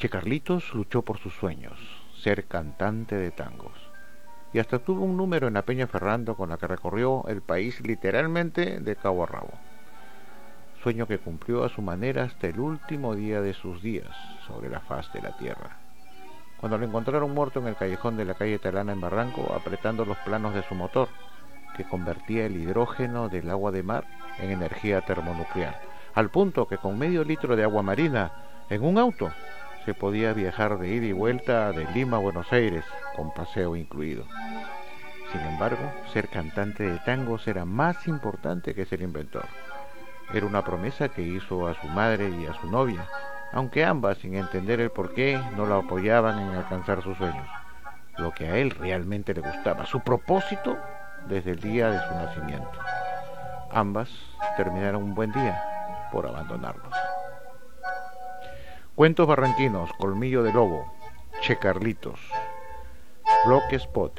Che Carlitos luchó por sus sueños, ser cantante de tangos. Y hasta tuvo un número en la Peña Ferrando con la que recorrió el país literalmente de cabo a rabo. Sueño que cumplió a su manera hasta el último día de sus días sobre la faz de la tierra. Cuando lo encontraron muerto en el callejón de la calle Talana en Barranco, apretando los planos de su motor, que convertía el hidrógeno del agua de mar en energía termonuclear, al punto que con medio litro de agua marina en un auto se podía viajar de ida y vuelta de Lima a Buenos Aires, con paseo incluido. Sin embargo, ser cantante de tangos era más importante que ser inventor. Era una promesa que hizo a su madre y a su novia, aunque ambas, sin entender el porqué, no la apoyaban en alcanzar sus sueños. Lo que a él realmente le gustaba, su propósito desde el día de su nacimiento. Ambas terminaron un buen día por abandonarlos. Cuentos barranquinos, Colmillo de Lobo, Che Carlitos, Block Spot.